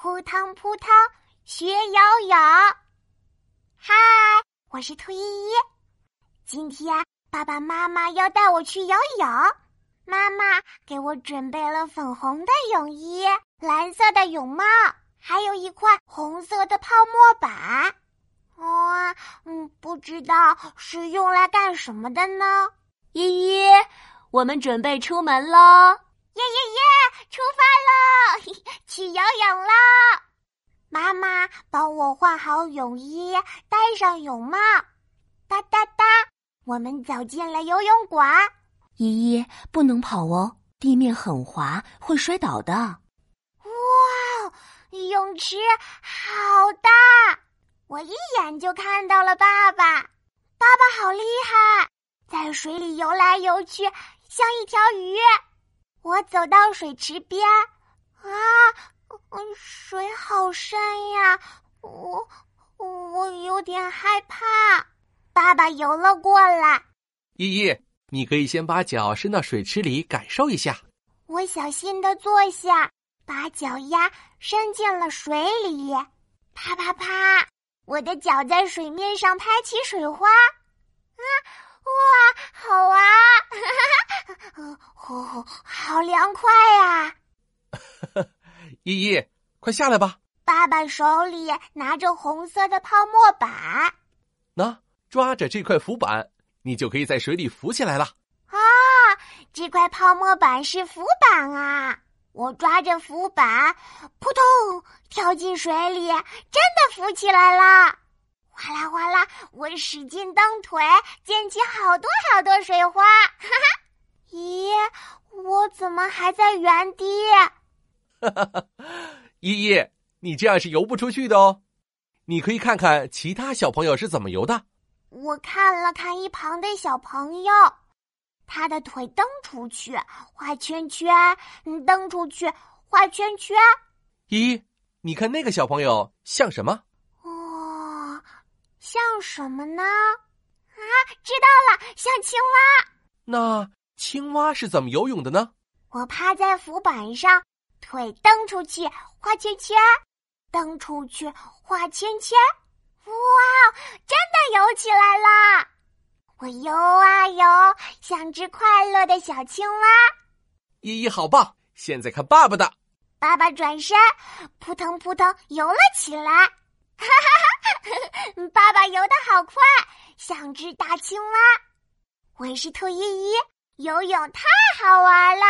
扑腾扑腾学游泳。嗨，我是兔依依。今天爸爸妈妈要带我去游泳，妈妈给我准备了粉红的泳衣、蓝色的泳帽，还有一块红色的泡沫板。哇，嗯，不知道是用来干什么的呢？依依，我们准备出门喽！耶耶耶！游泳了！妈妈帮我换好泳衣，戴上泳帽，哒哒哒，我们走进了游泳馆。依依，不能跑哦，地面很滑，会摔倒的。哇，泳池好大，我一眼就看到了爸爸。爸爸好厉害，在水里游来游去，像一条鱼。我走到水池边，啊，水好深呀！我我有点害怕。爸爸游了过来，依依，你可以先把脚伸到水池里感受一下。我小心的坐下，把脚丫伸进了水里，啪啪啪，我的脚在水面上拍起水花，啊，哇，好啊！哦，好凉快呀！依依，快下来吧。爸爸手里拿着红色的泡沫板，那抓着这块浮板，你就可以在水里浮起来了。啊，这块泡沫板是浮板啊！我抓着浮板，扑通跳进水里，真的浮起来了。哗啦哗啦，我使劲蹬腿，溅起好多好多水花，哈哈。咦，我怎么还在原地？哈哈，依依，你这样是游不出去的哦。你可以看看其他小朋友是怎么游的。我看了看一旁的小朋友，他的腿蹬出去画圈圈，蹬出去画圈圈。依依，你看那个小朋友像什么？哦，像什么呢？啊，知道了，像青蛙。那。青蛙是怎么游泳的呢？我趴在浮板上，腿蹬出去画圈圈，蹬出去画圈圈，哇，真的游起来了！我游啊游，像只快乐的小青蛙。依依好棒！现在看爸爸的。爸爸转身，扑腾扑腾游了起来。哈哈哈！爸爸游的好快，像只大青蛙。我是兔依依。游泳太好玩了。